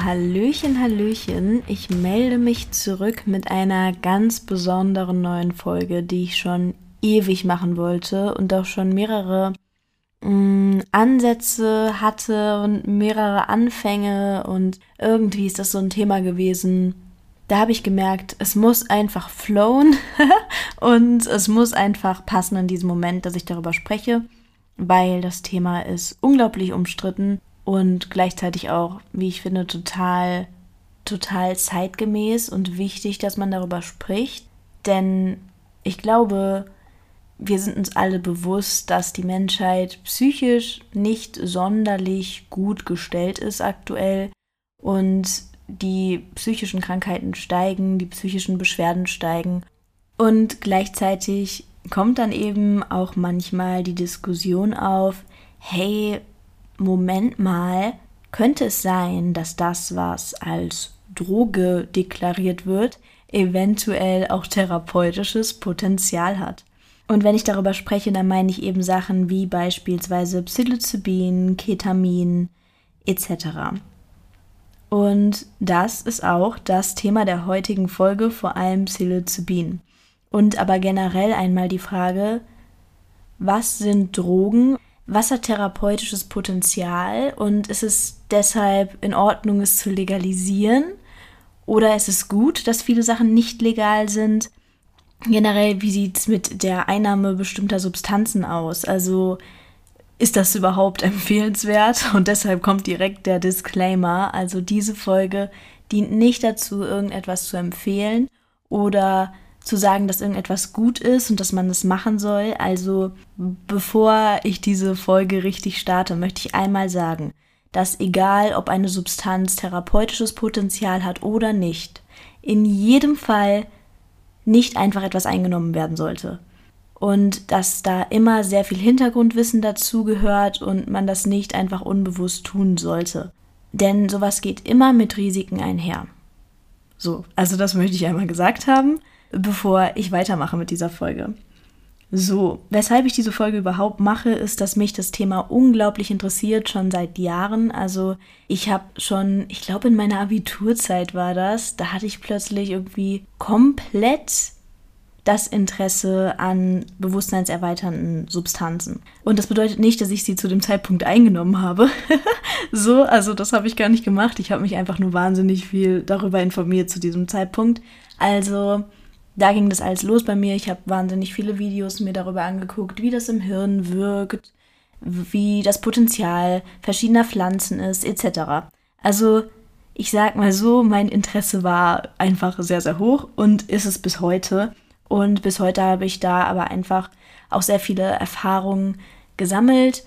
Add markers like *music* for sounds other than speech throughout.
Hallöchen, Hallöchen. Ich melde mich zurück mit einer ganz besonderen neuen Folge, die ich schon ewig machen wollte und auch schon mehrere mh, mm, Ansätze hatte und mehrere Anfänge und irgendwie ist das so ein Thema gewesen. Da habe ich gemerkt, es muss einfach flowen *laughs* und es muss einfach passen in diesem Moment, dass ich darüber spreche, weil das Thema ist unglaublich umstritten und gleichzeitig auch, wie ich finde, total, total zeitgemäß und wichtig, dass man darüber spricht. Denn ich glaube, wir sind uns alle bewusst, dass die Menschheit psychisch nicht sonderlich gut gestellt ist aktuell und die psychischen Krankheiten steigen, die psychischen Beschwerden steigen und gleichzeitig kommt dann eben auch manchmal die Diskussion auf, hey, Moment mal, könnte es sein, dass das, was als Droge deklariert wird, eventuell auch therapeutisches Potenzial hat. Und wenn ich darüber spreche, dann meine ich eben Sachen wie beispielsweise Psilocybin, Ketamin etc. Und das ist auch das Thema der heutigen Folge, vor allem Psilocybin. Und aber generell einmal die Frage, was sind Drogen? Was hat therapeutisches Potenzial? Und ist es deshalb in Ordnung, es zu legalisieren? Oder ist es gut, dass viele Sachen nicht legal sind? generell, wie sieht es mit der Einnahme bestimmter Substanzen aus? Also ist das überhaupt *laughs* empfehlenswert? Und deshalb kommt direkt der Disclaimer. Also diese Folge dient nicht dazu, irgendetwas zu empfehlen oder zu sagen, dass irgendetwas gut ist und dass man es machen soll. Also bevor ich diese Folge richtig starte, möchte ich einmal sagen, dass egal ob eine Substanz therapeutisches Potenzial hat oder nicht, in jedem Fall nicht einfach etwas eingenommen werden sollte. Und dass da immer sehr viel Hintergrundwissen dazugehört und man das nicht einfach unbewusst tun sollte. Denn sowas geht immer mit Risiken einher. So, also das möchte ich einmal gesagt haben, bevor ich weitermache mit dieser Folge. So, weshalb ich diese Folge überhaupt mache, ist, dass mich das Thema unglaublich interessiert, schon seit Jahren. Also ich habe schon, ich glaube in meiner Abiturzeit war das, da hatte ich plötzlich irgendwie komplett das Interesse an bewusstseinserweiternden Substanzen. Und das bedeutet nicht, dass ich sie zu dem Zeitpunkt eingenommen habe. *laughs* so, also das habe ich gar nicht gemacht. Ich habe mich einfach nur wahnsinnig viel darüber informiert zu diesem Zeitpunkt. Also da ging das alles los bei mir. Ich habe wahnsinnig viele Videos mir darüber angeguckt, wie das im Hirn wirkt, wie das Potenzial verschiedener Pflanzen ist, etc. Also ich sag mal so, mein Interesse war einfach sehr, sehr hoch und ist es bis heute. Und bis heute habe ich da aber einfach auch sehr viele Erfahrungen gesammelt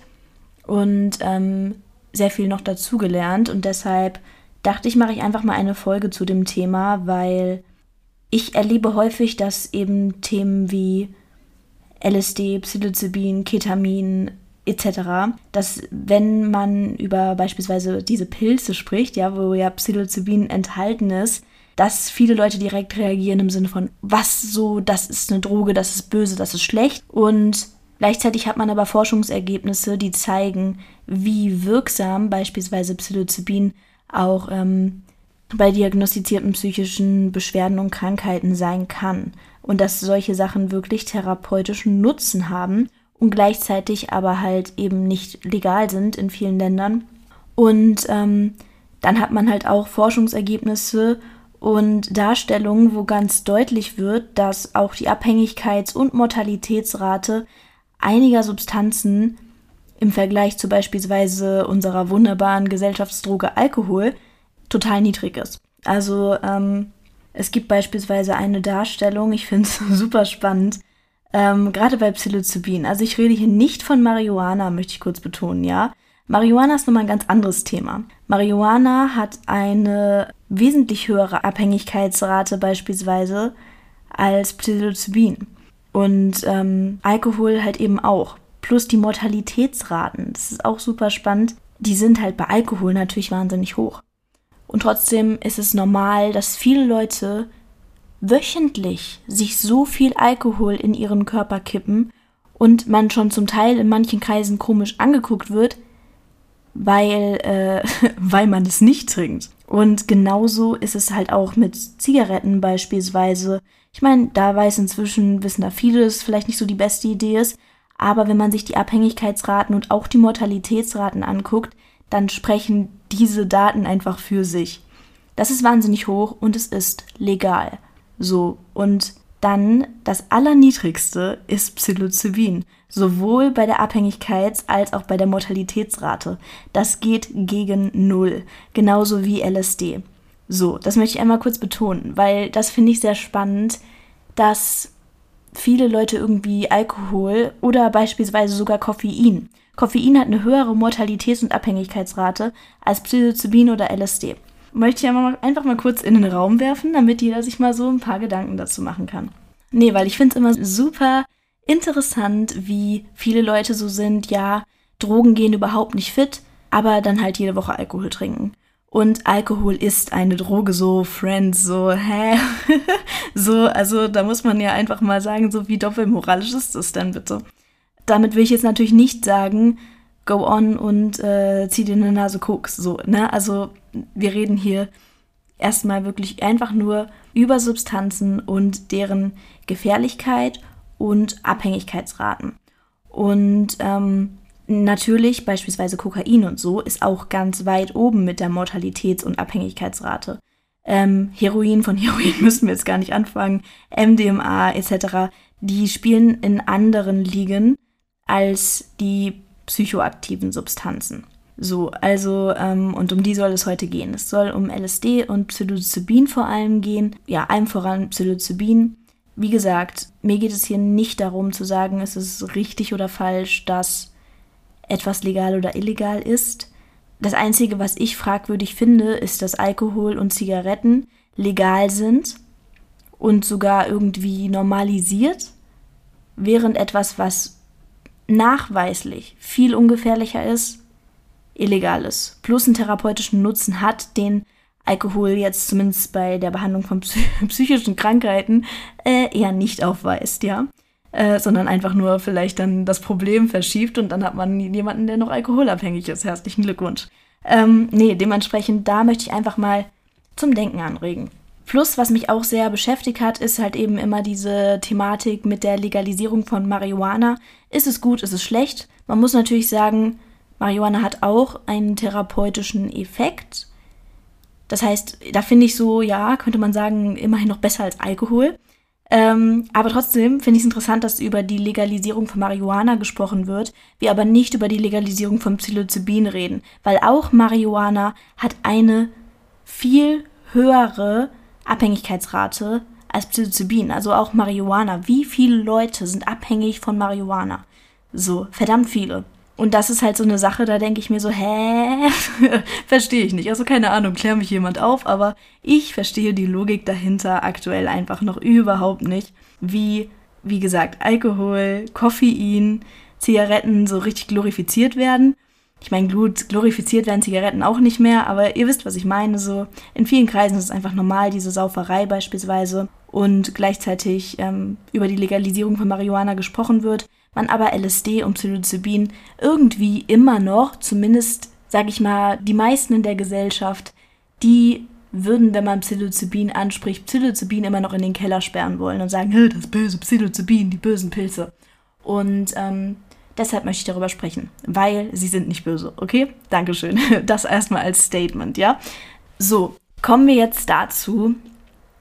und ähm, sehr viel noch dazugelernt. Und deshalb dachte ich, mache ich einfach mal eine Folge zu dem Thema, weil ich erlebe häufig, dass eben Themen wie LSD, Psilocybin, Ketamin etc., dass wenn man über beispielsweise diese Pilze spricht, ja, wo ja Psilocybin enthalten ist, dass viele Leute direkt reagieren im Sinne von, was so, das ist eine Droge, das ist böse, das ist schlecht. Und gleichzeitig hat man aber Forschungsergebnisse, die zeigen, wie wirksam beispielsweise Psilocybin auch ähm, bei diagnostizierten psychischen Beschwerden und Krankheiten sein kann und dass solche Sachen wirklich therapeutischen Nutzen haben und gleichzeitig aber halt eben nicht legal sind in vielen Ländern. Und ähm, dann hat man halt auch Forschungsergebnisse und Darstellungen, wo ganz deutlich wird, dass auch die Abhängigkeits- und Mortalitätsrate einiger Substanzen im Vergleich zu beispielsweise unserer wunderbaren Gesellschaftsdroge Alkohol total niedrig ist. Also ähm, es gibt beispielsweise eine Darstellung, ich finde es *laughs* super spannend, Ähm, Gerade bei Psilocybin. Also ich rede hier nicht von Marihuana, möchte ich kurz betonen, ja. Marihuana ist nochmal ein ganz anderes Thema. Marihuana hat eine wesentlich höhere Abhängigkeitsrate beispielsweise als Psilocybin. Und ähm, Alkohol halt eben auch. Plus die Mortalitätsraten. Das ist auch super spannend. Die sind halt bei Alkohol natürlich wahnsinnig hoch. Und trotzdem ist es normal, dass viele Leute wöchentlich sich so viel Alkohol in ihren Körper kippen und man schon zum Teil in manchen Kreisen komisch angeguckt wird, weil, äh, *laughs* weil man es nicht trinkt. Und genauso ist es halt auch mit Zigaretten beispielsweise. Ich meine, da weiß inzwischen, wissen da viele, dass es vielleicht nicht so die beste Idee ist. Aber wenn man sich die Abhängigkeitsraten und auch die Mortalitätsraten anguckt, dann sprechen diese Daten einfach für sich. Das ist wahnsinnig hoch und es ist legal. So, und dann das Allerniedrigste ist Psilocybin, sowohl bei der Abhängigkeits- als auch bei der Mortalitätsrate. Das geht gegen Null, genauso wie LSD. So, das möchte ich einmal kurz betonen, weil das finde ich sehr spannend, dass viele Leute irgendwie Alkohol oder beispielsweise sogar Koffein. Koffein hat eine höhere Mortalitäts- und Abhängigkeitsrate als Psilocybin oder LSD möchte ich einfach mal kurz in den Raum werfen, damit jeder sich mal so ein paar Gedanken dazu machen kann. Nee, weil ich finde es immer super interessant, wie viele Leute so sind, ja, Drogen gehen überhaupt nicht fit, aber dann halt jede Woche Alkohol trinken. Und Alkohol ist eine Droge, so Friends, so, hä? *laughs* so, also da muss man ja einfach mal sagen, so wie doppelmoralisch ist das denn bitte? Damit will ich jetzt natürlich nicht sagen, go on und äh, zieh dir eine Nase Koks. So, ne? Also wir reden hier erstmal wirklich einfach nur über Substanzen und deren Gefährlichkeit und Abhängigkeitsraten. Und ähm, natürlich beispielsweise Kokain und so ist auch ganz weit oben mit der Mortalitäts- und Abhängigkeitsrate. Ähm, Heroin, von *laughs* Heroin müssen wir jetzt gar nicht anfangen, MDMA etc., die spielen in anderen Ligen als die psychoaktiven Substanzen. So, also, ähm, und um die soll es heute gehen. Es soll um LSD und Psilocybin vor allem gehen. Ja, allem voran Psilocybin. Wie gesagt, mir geht es hier nicht darum zu sagen, es ist richtig oder falsch, dass etwas legal oder illegal ist. Das Einzige, was ich fragwürdig finde, ist, dass Alkohol und Zigaretten legal sind und sogar irgendwie normalisiert, während etwas, was nachweislich viel ungefährlicher ist, illegal ist. Plus einen therapeutischen Nutzen hat, den Alkohol jetzt zumindest bei der Behandlung von *laughs* psychischen Krankheiten äh, eher nicht aufweist, ja. Äh, sondern einfach nur vielleicht dann das Problem verschiebt und dann hat man jemanden, der noch alkoholabhängig ist. Herzlichen Glückwunsch. Ähm, nee, dementsprechend, da möchte ich einfach mal zum Denken anregen. Plus, was mich auch sehr beschäftigt hat, ist halt eben immer diese Thematik mit der Legalisierung von Marihuana. Ist es gut, ist es schlecht? Man muss natürlich sagen, Marihuana hat auch einen therapeutischen Effekt. Das heißt, da finde ich so, ja, könnte man sagen, immerhin noch besser als Alkohol. Ähm, aber trotzdem finde ich es interessant, dass über die Legalisierung von Marihuana gesprochen wird, wir aber nicht über die Legalisierung von Psilocybin reden, weil auch Marihuana hat eine viel höhere Abhängigkeitsrate als Psilocybin, also auch Marihuana. Wie viele Leute sind abhängig von Marihuana? So, verdammt viele. Und das ist halt so eine Sache, da denke ich mir so, hä? *laughs* verstehe ich nicht. Also keine Ahnung, klär mich jemand auf, aber ich verstehe die Logik dahinter aktuell einfach noch überhaupt nicht, wie, wie gesagt, Alkohol, Koffein, Zigaretten so richtig glorifiziert werden ich meine, gut, glorifiziert werden Zigaretten auch nicht mehr, aber ihr wisst, was ich meine. So in vielen Kreisen ist es einfach normal, diese Sauferei beispielsweise, und gleichzeitig ähm, über die Legalisierung von Marihuana gesprochen wird, man aber LSD und Psilocybin irgendwie immer noch, zumindest sage ich mal, die meisten in der Gesellschaft, die würden, wenn man Psilocybin anspricht, Psilocybin immer noch in den Keller sperren wollen und sagen, das böse Psilocybin, die bösen Pilze. Und ähm, Deshalb möchte ich darüber sprechen, weil sie sind nicht böse, okay? Dankeschön. *laughs* Das erstmal als Statement, ja? So, kommen wir jetzt dazu.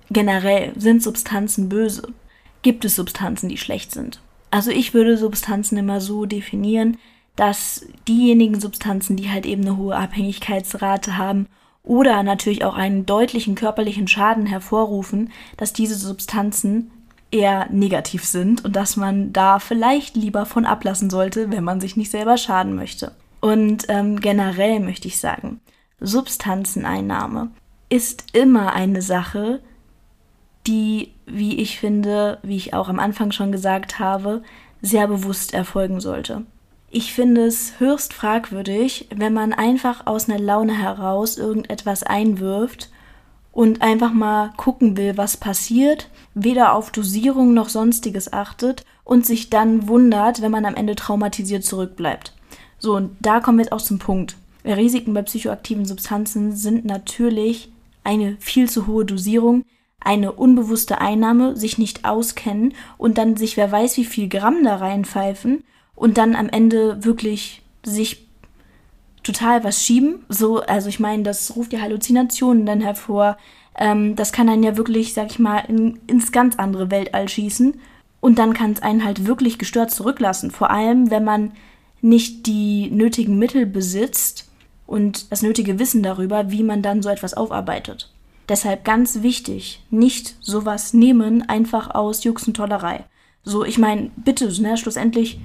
Generell, sind Substanzen böse? Gibt es Substanzen, die schlecht sind? Also ich würde Substanzen immer so definieren, dass diejenigen Substanzen, die halt eben eine hohe Abhängigkeitsrate haben oder natürlich auch einen deutlichen körperlichen Schaden hervorrufen, dass diese Substanzen eher negativ sind und dass man da vielleicht lieber von ablassen sollte, wenn man sich nicht selber schaden möchte. Und ähm, generell möchte ich sagen, Substanzeneinnahme ist immer eine Sache, die, wie ich finde, wie ich auch am Anfang schon gesagt habe, sehr bewusst erfolgen sollte. Ich finde es höchst fragwürdig, wenn man einfach aus einer Laune heraus irgendetwas einwirft und einfach mal gucken will, was passiert, weder auf Dosierung noch sonstiges achtet und sich dann wundert, wenn man am Ende traumatisiert zurückbleibt. So, und da kommen wir jetzt auch zum Punkt. Risiken bei psychoaktiven Substanzen sind natürlich eine viel zu hohe Dosierung, eine unbewusste Einnahme, sich nicht auskennen und dann sich wer weiß wie viel Gramm da reinpfeifen und dann am Ende wirklich sich total was schieben. So, also ich meine, das ruft ja Halluzinationen dann hervor. Ähm, das kann einen ja wirklich, sag ich mal, in, ins ganz andere Weltall schießen. Und dann kann es einen halt wirklich gestört zurücklassen. Vor allem, wenn man nicht die nötigen Mittel besitzt und das nötige Wissen darüber, wie man dann so etwas aufarbeitet. Deshalb ganz wichtig, nicht sowas nehmen, einfach aus Jux und Tollerei. So, ich meine, bitte, ne, schlussendlich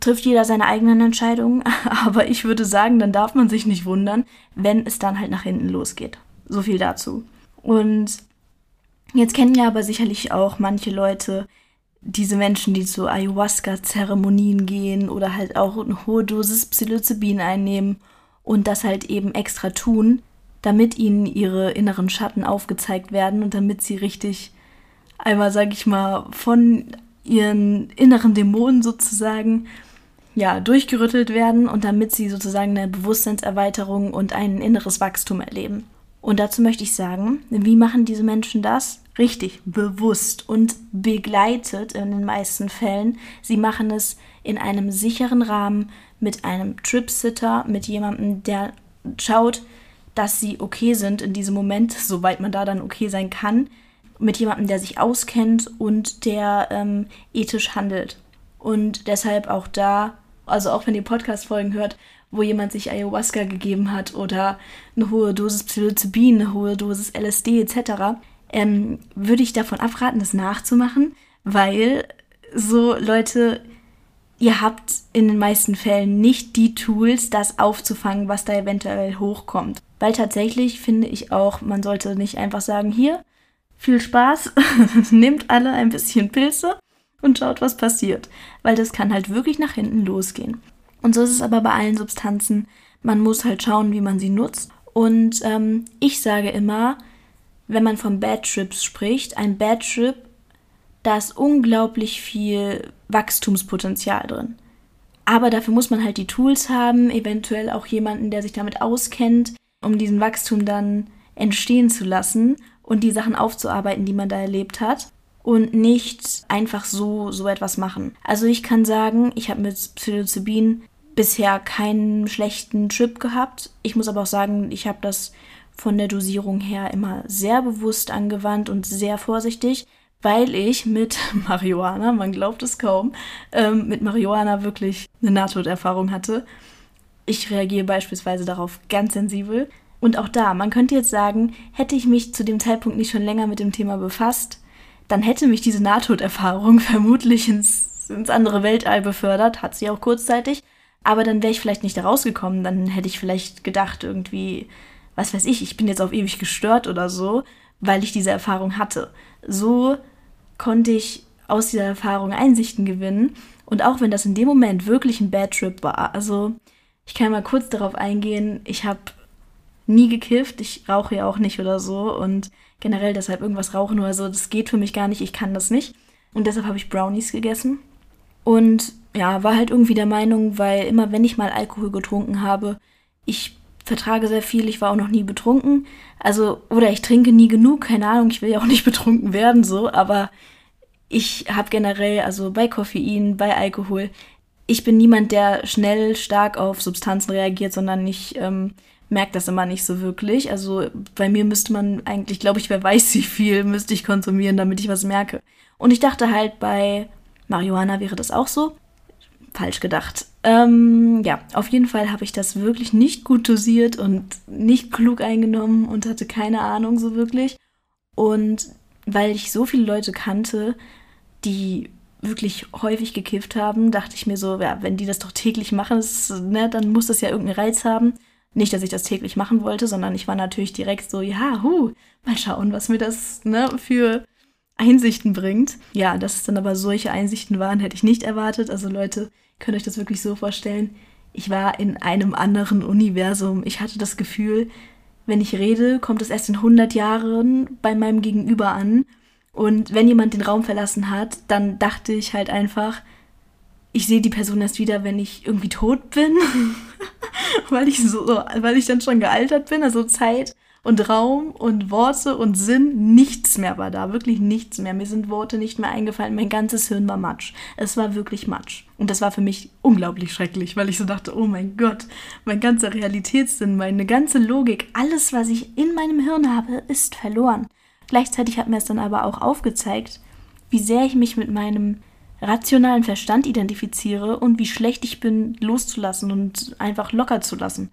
trifft jeder seine eigenen Entscheidungen, *laughs* aber ich würde sagen, dann darf man sich nicht wundern, wenn es dann halt nach hinten losgeht. So viel dazu. Und jetzt kennen ja aber sicherlich auch manche Leute diese Menschen, die zu Ayahuasca-Zeremonien gehen oder halt auch eine hohe Dosis Psilocybin einnehmen und das halt eben extra tun, damit ihnen ihre inneren Schatten aufgezeigt werden und damit sie richtig einmal, sag ich mal, von ihren inneren Dämonen sozusagen ja, durchgerüttelt werden und damit sie sozusagen eine Bewusstseinserweiterung und ein inneres Wachstum erleben. Und dazu möchte ich sagen, wie machen diese Menschen das? Richtig, bewusst und begleitet in den meisten Fällen. Sie machen es in einem sicheren Rahmen mit einem Tripsitter, mit jemandem, der schaut, dass sie okay sind in diesem Moment, soweit man da dann okay sein kann, mit jemandem, der sich auskennt und der ähm, ethisch handelt. Und deshalb auch da also auch wenn ihr Podcast-Folgen hört, wo jemand sich Ayahuasca gegeben hat oder eine hohe Dosis Psilocybin, eine hohe Dosis LSD etc., ähm, würde ich davon abraten, das nachzumachen, weil so Leute, ihr habt in den meisten Fällen nicht die Tools, das aufzufangen, was da eventuell hochkommt. Weil tatsächlich finde ich auch, man sollte nicht einfach sagen, hier, viel Spaß, *laughs* nehmt alle ein bisschen Pilze und schaut, was passiert. Weil das kann halt wirklich nach hinten losgehen. Und so ist es aber bei allen Substanzen. Man muss halt schauen, wie man sie nutzt. Und ähm, ich sage immer, wenn man von Bad Trips spricht, ein Bad Trip, da ist unglaublich viel Wachstumspotenzial drin. Aber dafür muss man halt die Tools haben, eventuell auch jemanden, der sich damit auskennt, um diesen Wachstum dann entstehen zu lassen und die Sachen aufzuarbeiten, die man da erlebt hat und nicht einfach so so etwas machen. Also ich kann sagen, ich habe mit Psilocybin bisher keinen schlechten Trip gehabt. Ich muss aber auch sagen, ich habe das von der Dosierung her immer sehr bewusst angewandt und sehr vorsichtig, weil ich mit *laughs* Marihuana, man glaubt es kaum, ähm, mit Marihuana wirklich eine Nahtoderfahrung hatte. Ich reagiere beispielsweise darauf ganz sensibel. Und auch da, man könnte jetzt sagen, hätte ich mich zu dem Zeitpunkt nicht schon länger mit dem Thema befasst, dann hätte mich diese Nahtoderfahrung *laughs* vermutlich ins, ins andere Weltall befördert, hat sie auch kurzzeitig, aber dann wäre ich vielleicht nicht rausgekommen, dann hätte ich vielleicht gedacht irgendwie, was weiß ich, ich bin jetzt auf ewig gestört oder so, weil ich diese Erfahrung hatte. So konnte ich aus dieser Erfahrung Einsichten gewinnen. Und auch wenn das in dem Moment wirklich ein Bad Trip war, also ich kann mal kurz darauf eingehen, ich habe nie gekifft, ich rauche ja auch nicht oder so. Und generell deshalb irgendwas rauchen oder so, das geht für mich gar nicht, ich kann das nicht. Und deshalb habe ich Brownies gegessen. Und ja, war halt irgendwie der Meinung, weil immer wenn ich mal Alkohol getrunken habe, ich vertrage sehr viel, ich war auch noch nie betrunken. Also, oder ich trinke nie genug, keine Ahnung, ich will ja auch nicht *laughs* betrunken werden, so, aber ich habe generell, also bei Koffein, bei Alkohol, ich bin niemand, der schnell stark auf Substanzen reagiert, sondern ich ähm, merke das immer nicht so wirklich. Also bei mir müsste man eigentlich, glaube ich, wer weiß, *laughs* wie viel müsste ich konsumieren, damit ich was merke. Und ich dachte halt, bei Marihuana wäre das auch so. Falsch gedacht. Ähm, ja, auf jeden Fall habe ich das wirklich nicht gut dosiert und nicht klug eingenommen und hatte keine Ahnung so wirklich. Und weil ich so viele Leute kannte, die wirklich häufig gekifft haben, dachte ich mir so, ja, wenn die das doch täglich machen, ist, ne, dann muss das ja irgendeinen Reiz haben. Nicht, dass ich das täglich machen wollte, sondern ich war natürlich direkt so, ja, hu, mal schauen, was mir das ne, für Einsichten bringt. Ja, dass es dann aber solche Einsichten waren, hätte ich nicht erwartet. Also Leute, könnt euch das wirklich so vorstellen. Ich war in einem anderen Universum. Ich hatte das Gefühl, wenn ich rede, kommt es erst in 100 Jahren bei meinem Gegenüber an. Und wenn jemand den Raum verlassen hat, dann dachte ich halt einfach, ich sehe die Person erst wieder, wenn ich irgendwie tot bin, *laughs* *laughs* weil ich so, weil ich dann schon gealtert bin, also Zeit und Raum und Worte und Sinn, nichts mehr war da, wirklich nichts mehr. Mir sind Worte nicht mehr eingefallen, mein ganzes Hirn war Matsch. Es war wirklich Matsch. Und das war für mich unglaublich schrecklich, weil ich so dachte, oh mein Gott, mein ganzer Realitätssinn, meine ganze Logik, alles, was ich in meinem Hirn habe, ist verloren. Gleichzeitig hat mir es dann aber auch aufgezeigt, wie sehr ich mich mit meinem rationalen Verstand identifiziere und wie schlecht ich bin, loszulassen und einfach locker zu lassen.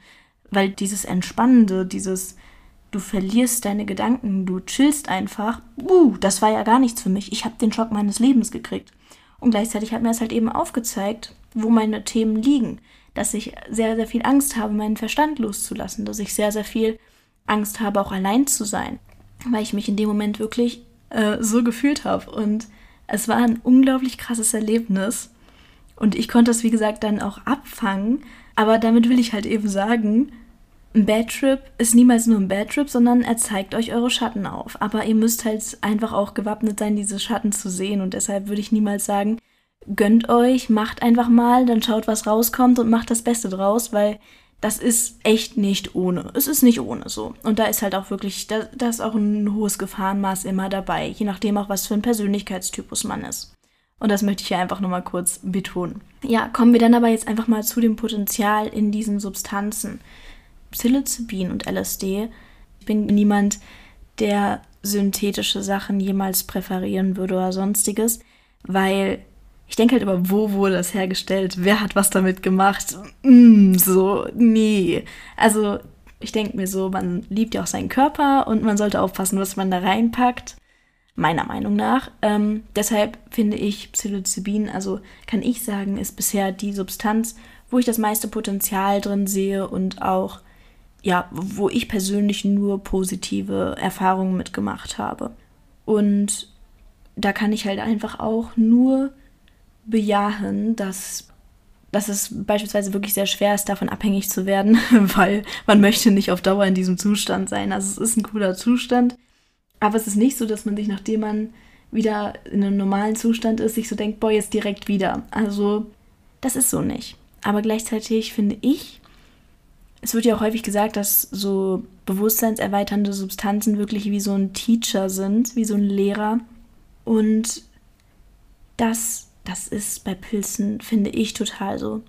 Weil dieses Entspannende, dieses du verlierst deine Gedanken, du chillst einfach, uh, das war ja gar nichts für mich. Ich habe den Schock meines Lebens gekriegt. Und gleichzeitig hat mir es halt eben aufgezeigt, wo meine Themen liegen. Dass ich sehr, sehr viel Angst habe, meinen Verstand loszulassen. Dass ich sehr, sehr viel Angst habe, auch allein zu sein. Weil ich mich in dem Moment wirklich äh, so gefühlt habe. Und es war ein unglaublich krasses Erlebnis. Und ich konnte es, wie gesagt, dann auch abfangen. Aber damit will ich halt eben sagen, ein Bad Trip ist niemals nur ein Bad Trip, sondern er zeigt euch eure Schatten auf. Aber ihr müsst halt einfach auch gewappnet sein, diese Schatten zu sehen. Und deshalb würde ich niemals sagen, gönnt euch, macht einfach mal, dann schaut, was rauskommt und macht das Beste draus, weil das ist echt nicht ohne. Es ist nicht ohne so. Und da ist halt auch wirklich, da, da ist auch ein hohes Gefahrenmaß immer dabei, je nachdem auch, was für ein Persönlichkeitstypus man ist. Und das möchte ich hier einfach nochmal kurz betonen. Ja, kommen wir dann aber jetzt einfach mal zu dem Potenzial in diesen Substanzen. Psilocybin und LSD. Ich bin niemand, der synthetische Sachen jemals präferieren würde oder sonstiges, weil ich denke halt über, wo wurde das hergestellt, wer hat was damit gemacht, mm, so, nee. Also ich denke mir so, man liebt ja auch seinen Körper und man sollte aufpassen, was man da reinpackt, meiner Meinung nach. Ähm, deshalb finde ich Psilocybin, also kann ich sagen, ist bisher die Substanz, wo ich das meiste Potenzial drin sehe und auch ja, wo ich persönlich nur positive Erfahrungen mitgemacht habe. Und da kann ich halt einfach auch nur bejahen, dass, dass es beispielsweise wirklich sehr schwer ist, davon abhängig zu werden, *laughs* weil man möchte nicht auf Dauer in diesem Zustand sein. Also es ist ein cooler Zustand, aber es ist nicht so, dass man sich, nachdem man wieder in einem normalen Zustand ist, sich so denkt, boah, jetzt direkt wieder. Also das ist so nicht. Aber gleichzeitig finde ich, es wird ja auch häufig gesagt, dass so bewusstseinserweiternde Substanzen wirklich wie so ein Teacher sind, wie so ein Lehrer. Und das, das ist bei Pilzen, finde ich, total so.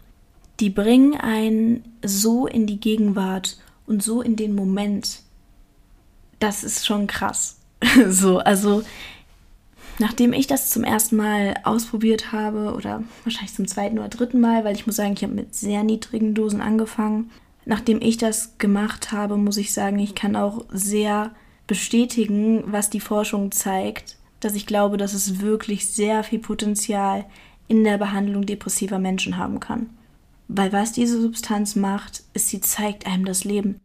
Die bringen einen so in die Gegenwart und so in den Moment. Das ist schon krass. *laughs* so, also nachdem ich das zum ersten Mal ausprobiert habe oder wahrscheinlich zum zweiten oder dritten Mal, weil ich muss sagen, ich habe mit sehr niedrigen Dosen angefangen nachdem ich das gemacht habe, muss ich sagen, ich kann auch sehr bestätigen, was die Forschung zeigt, dass ich glaube, dass es wirklich sehr viel Potenzial in der Behandlung depressiver Menschen haben kann. Weil was diese Substanz macht, ist, sie zeigt einem das Leben.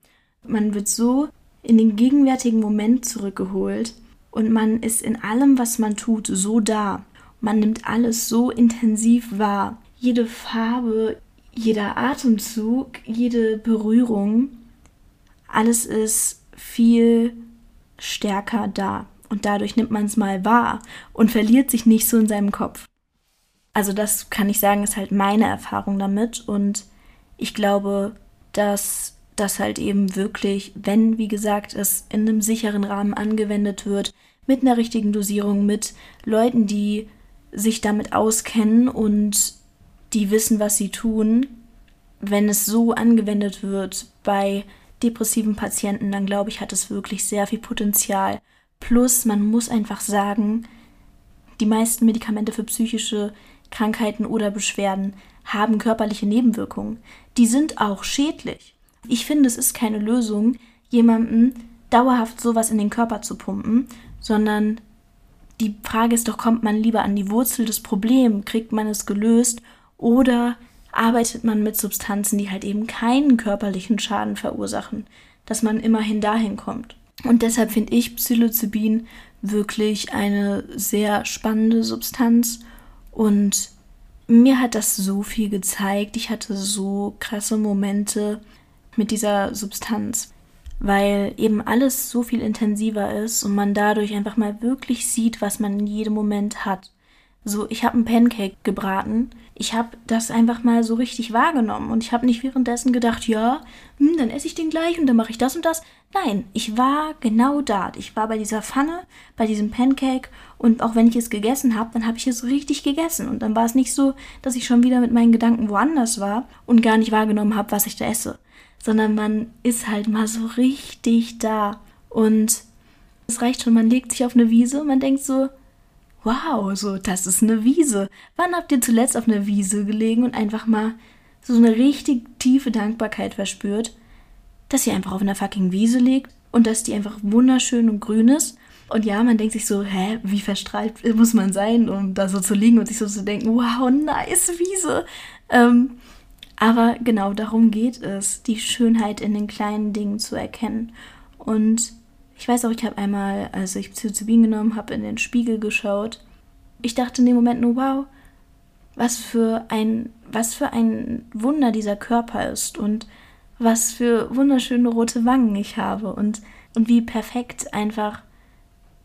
Man wird so in den gegenwärtigen Moment zurückgeholt und man ist in allem, was man tut, so da. Man nimmt alles so intensiv wahr. Jede Farbe, jeder Atemzug, jede Berührung, alles ist viel stärker da. Und dadurch nimmt man es mal wahr und verliert sich nicht so in seinem Kopf. Also das kann ich sagen, ist halt meine Erfahrung damit. Und ich glaube, dass das halt eben wirklich, wenn, wie gesagt, es in einem sicheren Rahmen angewendet wird, mit einer richtigen Dosierung, mit Leuten, die sich damit auskennen und die wissen, was sie tun, wenn es so angewendet wird bei depressiven Patienten, dann glaube ich, hat es wirklich sehr viel Potenzial. Plus, man muss einfach sagen, die meisten Medikamente für psychische Krankheiten oder Beschwerden haben körperliche Nebenwirkungen. Die sind auch schädlich. Ich finde, es ist keine Lösung, jemandem dauerhaft sowas in den Körper zu pumpen, sondern die Frage ist doch, kommt man lieber an die Wurzel des Problems, kriegt man es gelöst oder arbeitet man mit Substanzen, die halt eben keinen körperlichen Schaden verursachen, dass man immerhin dahin kommt. Und deshalb finde ich Psilocybin wirklich eine sehr spannende Substanz und mir hat das so viel gezeigt. Ich hatte so krasse Momente mit dieser Substanz, weil eben alles so viel intensiver ist und man dadurch einfach mal wirklich sieht, was man in jedem Moment hat. So, ich habe einen Pancake gebraten. Ich habe das einfach mal so richtig wahrgenommen und ich habe nicht währenddessen gedacht, ja, hm, dann esse ich den gleich und dann mache ich das und das. Nein, ich war genau da. Ich war bei dieser Pfanne, bei diesem Pancake und auch wenn ich es gegessen habe, dann habe ich es richtig gegessen und dann war es nicht so, dass ich schon wieder mit meinen Gedanken woanders war und gar nicht wahrgenommen habe, was ich da esse, sondern man ist halt mal so richtig da und es reicht schon, man legt sich auf eine Wiese und man denkt so, wow, so, das ist eine Wiese. Wann habt ihr zuletzt auf einer Wiese gelegen und einfach mal so eine richtig tiefe Dankbarkeit verspürt, dass ihr einfach auf einer fucking Wiese liegt und dass die einfach wunderschön und grün ist? Und ja, man denkt sich so, hä, wie verstrahlt muss man sein, um da so zu liegen und sich so zu denken, wow, nice Wiese. Ähm, aber genau darum geht es, die Schönheit in den kleinen Dingen zu erkennen. Und ich weiß auch, ich habe einmal, als ich Psilocybin genommen habe, in den Spiegel geschaut. Ich dachte in dem Moment nur, wow, was für ein, was für ein Wunder dieser Körper ist und was für wunderschöne rote Wangen ich habe und, und wie perfekt einfach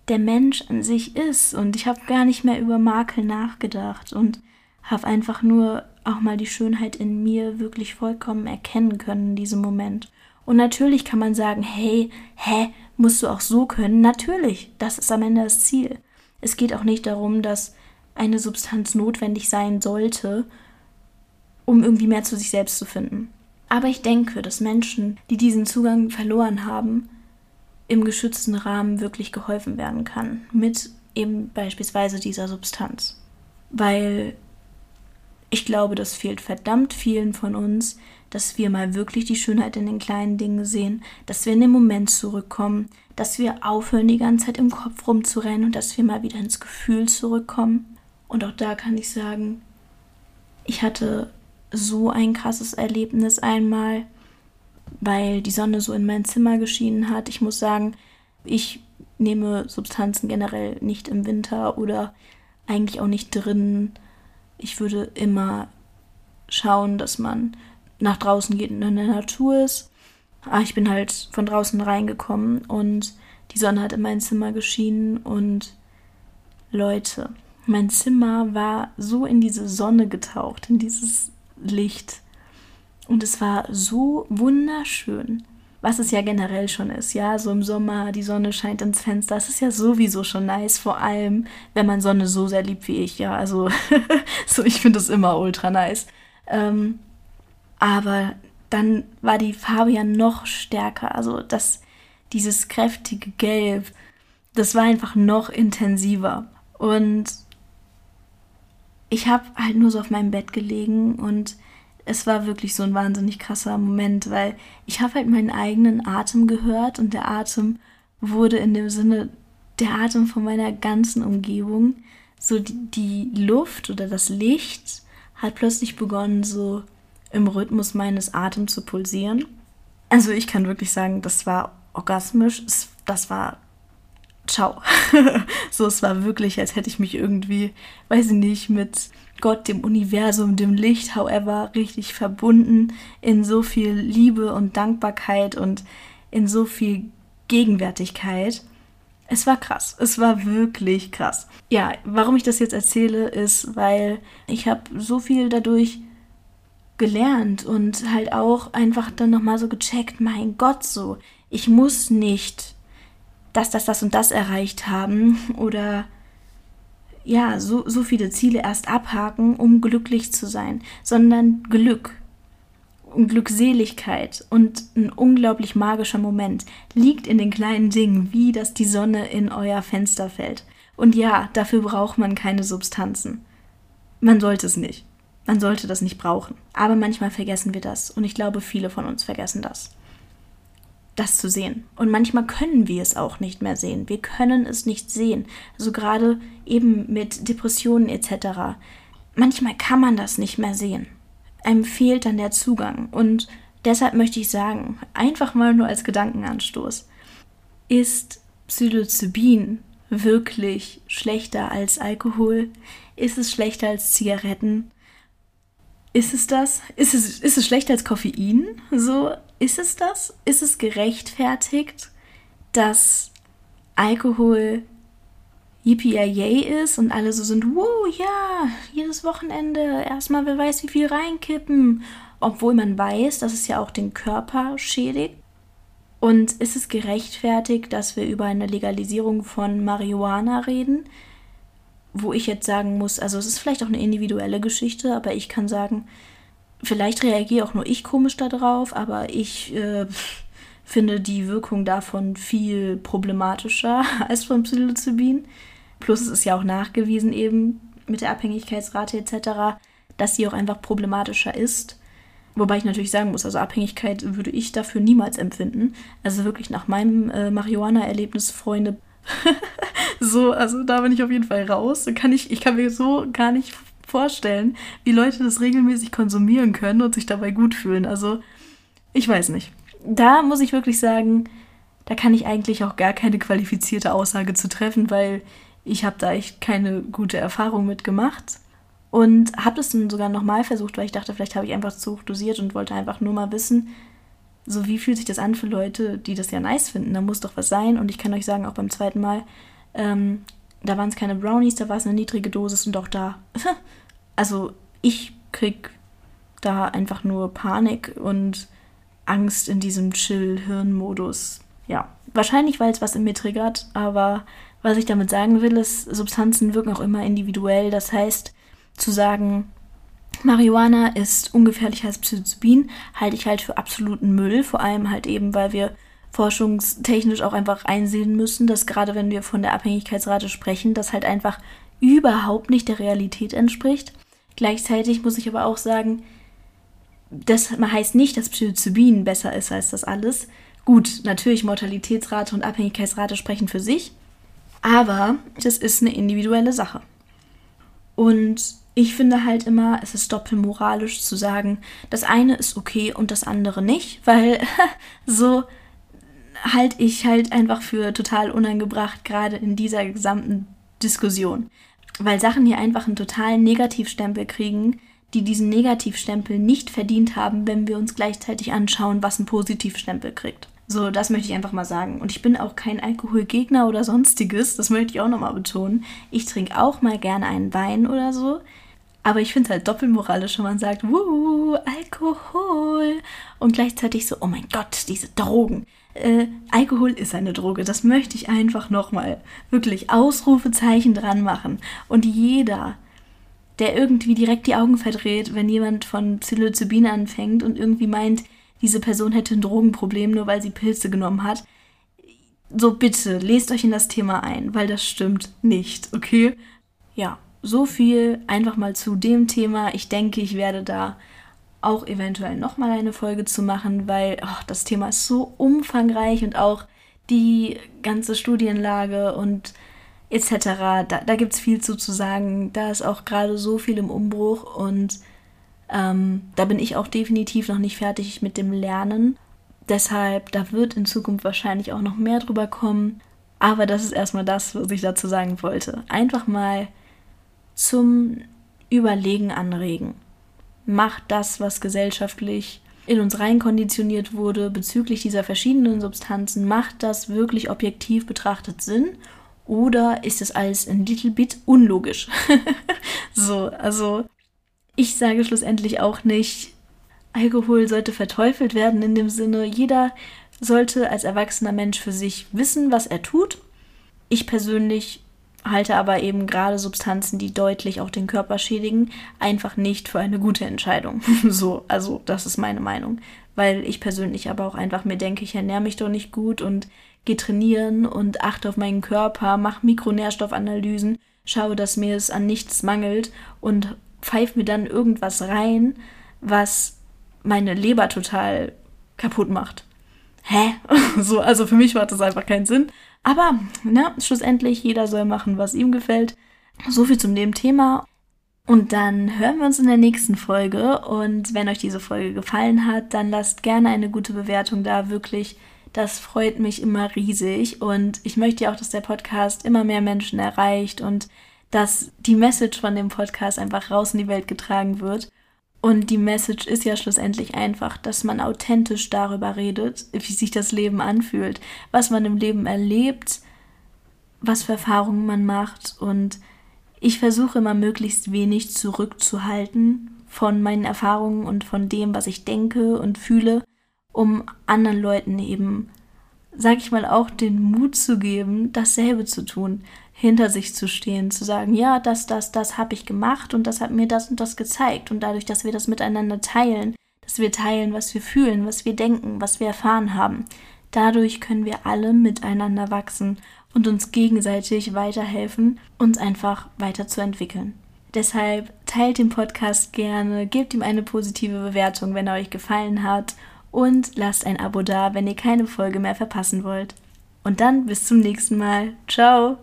der Mensch an sich ist. Und ich habe gar nicht mehr über Makel nachgedacht und habe einfach nur auch mal die Schönheit in mir wirklich vollkommen erkennen können in diesem Moment. Und natürlich kann man sagen, hey, hä, musst du auch so können? Natürlich, das ist am Ende das Ziel. Es geht auch nicht darum, dass eine Substanz notwendig sein sollte, um irgendwie mehr zu sich selbst zu finden. Aber ich denke, dass Menschen, die diesen Zugang verloren haben, im geschützten Rahmen wirklich geholfen werden kann. Mit eben beispielsweise dieser Substanz. Weil ich glaube, das fehlt verdammt vielen von uns, dass wir mal wirklich die Schönheit in den kleinen Dingen sehen, dass wir in den Moment zurückkommen, dass wir aufhören, die ganze Zeit im Kopf rumzurennen und dass wir mal wieder ins Gefühl zurückkommen. Und auch da kann ich sagen, ich hatte so ein krasses Erlebnis einmal, weil die Sonne so in mein Zimmer geschienen hat. Ich muss sagen, ich nehme Substanzen generell nicht im Winter oder eigentlich auch nicht drinnen ich würde immer schauen, dass man nach draußen geht und in der Natur ist. Aber ah, ich bin halt von draußen reingekommen und die Sonne hat in mein Zimmer geschienen und Leute, mein Zimmer war so in diese Sonne getaucht, in dieses Licht. Und es war so wunderschön was es ja generell schon ist, ja, so im Sommer, die Sonne scheint ins Fenster, das ist ja sowieso schon nice, vor allem, wenn man Sonne so sehr liebt wie ich, ja, also, *laughs* so, ich finde es immer ultra nice. Ähm, aber dann war die Farbe ja noch stärker, also das, dieses kräftige Gelb, das war einfach noch intensiver und ich habe halt nur so auf meinem Bett gelegen und es war wirklich so ein wahnsinnig krasser Moment, weil ich habe halt meinen eigenen Atem gehört und der Atem wurde in dem Sinne der Atem von meiner ganzen Umgebung. So die, die Luft oder das Licht hat plötzlich begonnen, so im Rhythmus meines Atems zu pulsieren. Also ich kann wirklich sagen, das war orgasmisch, das war ciao. *laughs* so, es war wirklich, als hätte ich mich irgendwie, weiß ich nicht, mit Gott, dem Universum, dem Licht, however, richtig verbunden in so viel Liebe und Dankbarkeit und in so viel Gegenwärtigkeit. Es war krass. Es war wirklich krass. Ja, warum ich das jetzt erzähle, ist, weil ich habe so viel dadurch gelernt und halt auch einfach dann nochmal so gecheckt, mein Gott, so, ich muss nicht das, das, das und das erreicht haben oder ja, so, so viele Ziele erst abhaken, um glücklich zu sein, sondern Glück und Glückseligkeit und ein unglaublich magischer Moment liegt in den kleinen Dingen, wie dass die Sonne in euer Fenster fällt. Und ja, dafür braucht man keine Substanzen. Man sollte es nicht. Man sollte das nicht brauchen. Aber manchmal vergessen wir das und ich glaube, viele von uns vergessen das. das zu sehen. Und manchmal können wir es auch nicht mehr sehen. Wir können es nicht sehen. Also gerade eben mit Depressionen etc. Manchmal kann man das nicht mehr sehen. Einem fehlt dann der Zugang. Und deshalb möchte ich sagen, einfach mal nur als Gedankenanstoß, ist Psilocybin wirklich schlechter als Alkohol? Ist es schlechter als Zigaretten? Ist es das? Ist es, ist es schlechter als Koffein? So, ist es das? Ist es gerechtfertigt, dass Alkohol yippie ist und alle so sind, wow, ja, jedes Wochenende erstmal wer weiß wie viel reinkippen, obwohl man weiß, dass es ja auch den Körper schädigt. Und ist es gerechtfertigt, dass wir über eine Legalisierung von Marihuana reden? Wo ich jetzt sagen muss, also es ist vielleicht auch eine individuelle Geschichte, aber ich kann sagen, vielleicht reagiere auch nur ich komisch darauf, aber ich äh, *laughs* finde die Wirkung davon viel problematischer *laughs* als von Psilocybin. Plus es ist ja auch nachgewiesen eben mit der Abhängigkeitsrate etc., dass sie auch einfach problematischer ist. Wobei ich natürlich sagen muss, also Abhängigkeit würde ich dafür niemals empfinden. Also wirklich nach meinem äh, Marihuana-Erlebnis, Freunde, *laughs* so, also da bin ich auf jeden Fall raus. Kann ich, ich kann mir so gar nicht vorstellen, wie Leute das regelmäßig konsumieren können und sich dabei gut fühlen. Also, ich weiß nicht. Da muss ich wirklich sagen, da kann ich eigentlich auch gar keine qualifizierte Aussage zu treffen, weil ich habe da echt keine gute Erfahrung mit gemacht. Und habe das dann sogar nochmal versucht, weil ich dachte, vielleicht habe ich einfach zu hoch dosiert und wollte einfach nur mal wissen, so wie fühlt sich das an für Leute, die das ja nice finden. Da muss doch was sein. Und ich kann euch sagen, auch beim zweiten Mal, ähm, da waren es keine Brownies, da war es eine niedrige Dosis und auch da. *laughs* Also ich krieg da einfach nur Panik und Angst in diesem Chill-Hirn-Modus. Ja, wahrscheinlich, weil es was in mir triggert, aber was ich damit sagen will, ist, Substanzen wirken auch immer individuell. Das heißt, zu sagen, Marihuana ist ungefährlicher als Psilocybin, halte ich halt für absoluten Müll, vor allem halt eben, weil wir forschungstechnisch auch einfach einsehen müssen, dass gerade wenn wir von der Abhängigkeitsrate sprechen, das halt einfach überhaupt nicht der Realität entspricht. Gleichzeitig muss ich aber auch sagen, das heißt nicht, dass Psilocybin besser ist als das alles. Gut, natürlich Mortalitätsrate und Abhängigkeitsrate sprechen für sich, aber das ist eine individuelle Sache. Und ich finde halt immer, es ist doppelmoralisch zu sagen, das eine ist okay und das andere nicht, weil *laughs* so halte ich halt einfach für total unangebracht, gerade in dieser gesamten Diskussion. Weil Sachen hier einfach einen totalen Negativstempel kriegen, die diesen Negativstempel nicht verdient haben, wenn wir uns gleichzeitig anschauen, was einen Positivstempel kriegt. So, das möchte ich einfach mal sagen. Und ich bin auch kein Alkoholgegner oder sonstiges, das möchte ich auch nochmal betonen. Ich trinke auch mal gerne einen Wein oder so. Aber ich finde es halt doppelmoralisch, wenn man sagt, wuh, Alkohol. Und gleichzeitig so, oh mein Gott, diese Drogen. Äh, Alkohol ist eine Droge. Das möchte ich einfach nochmal wirklich Ausrufezeichen dran machen. Und jeder, der irgendwie direkt die Augen verdreht, wenn jemand von Psilocybin anfängt und irgendwie meint, diese Person hätte ein Drogenproblem, nur weil sie Pilze genommen hat. So bitte, lest euch in das Thema ein, weil das stimmt nicht, okay? Ja, so viel einfach mal zu dem Thema. Ich denke, ich werde da auch eventuell nochmal eine Folge zu machen, weil oh, das Thema ist so umfangreich und auch die ganze Studienlage und etc. Da, da gibt es viel zu, zu sagen. Da ist auch gerade so viel im Umbruch und ähm, da bin ich auch definitiv noch nicht fertig mit dem Lernen. Deshalb, da wird in Zukunft wahrscheinlich auch noch mehr drüber kommen. Aber das ist erstmal das, was ich dazu sagen wollte. Einfach mal zum Überlegen anregen. Macht das, was gesellschaftlich in uns reinkonditioniert wurde bezüglich dieser verschiedenen Substanzen, macht das wirklich objektiv betrachtet Sinn? Oder ist es alles ein little bit unlogisch? *laughs* so, also ich sage schlussendlich auch nicht, Alkohol sollte verteufelt werden in dem Sinne, jeder sollte als erwachsener Mensch für sich wissen, was er tut. Ich persönlich halte aber eben gerade Substanzen, die deutlich auch den Körper schädigen, einfach nicht für eine gute Entscheidung. *laughs* so, also das ist meine Meinung. Weil ich persönlich aber auch einfach mir denke, ich ernähre mich doch nicht gut und gehe trainieren und achte auf meinen Körper, mache Mikronährstoffanalysen, schaue, dass mir es an nichts mangelt und pfeife mir dann irgendwas rein, was meine Leber total kaputt macht. hä? *laughs* so, also für mich macht das einfach keinen Sinn. Aber, ne, schlussendlich, jeder soll machen, was ihm gefällt. So viel zum dem Thema. Und dann hören wir uns in der nächsten Folge. Und wenn euch diese Folge gefallen hat, dann lasst gerne eine gute Bewertung da. Wirklich, das freut mich immer riesig. Und ich möchte ja auch, dass der Podcast immer mehr Menschen erreicht und dass die Message von dem Podcast einfach raus in die Welt getragen wird. Und die Message ist ja schlussendlich einfach, dass man authentisch darüber redet, wie sich das Leben anfühlt, was man im Leben erlebt, was für Erfahrungen man macht. Und ich versuche immer möglichst wenig zurückzuhalten von meinen Erfahrungen und von dem, was ich denke und fühle, um anderen Leuten eben, sag ich mal, auch den Mut zu geben, dasselbe zu tun hinter sich zu stehen, zu sagen, ja, das, das, das habe ich gemacht und das hat mir das und das gezeigt. Und dadurch, dass wir das miteinander teilen, dass wir teilen, was wir fühlen, was wir denken, was wir erfahren haben, dadurch können wir alle miteinander wachsen und uns gegenseitig weiterhelfen, uns einfach weiterzuentwickeln. Deshalb teilt den Podcast gerne, gebt ihm eine positive Bewertung, wenn er euch gefallen hat und lasst ein Abo da, wenn ihr keine Folge mehr verpassen wollt. Und dann bis zum nächsten Mal. Ciao!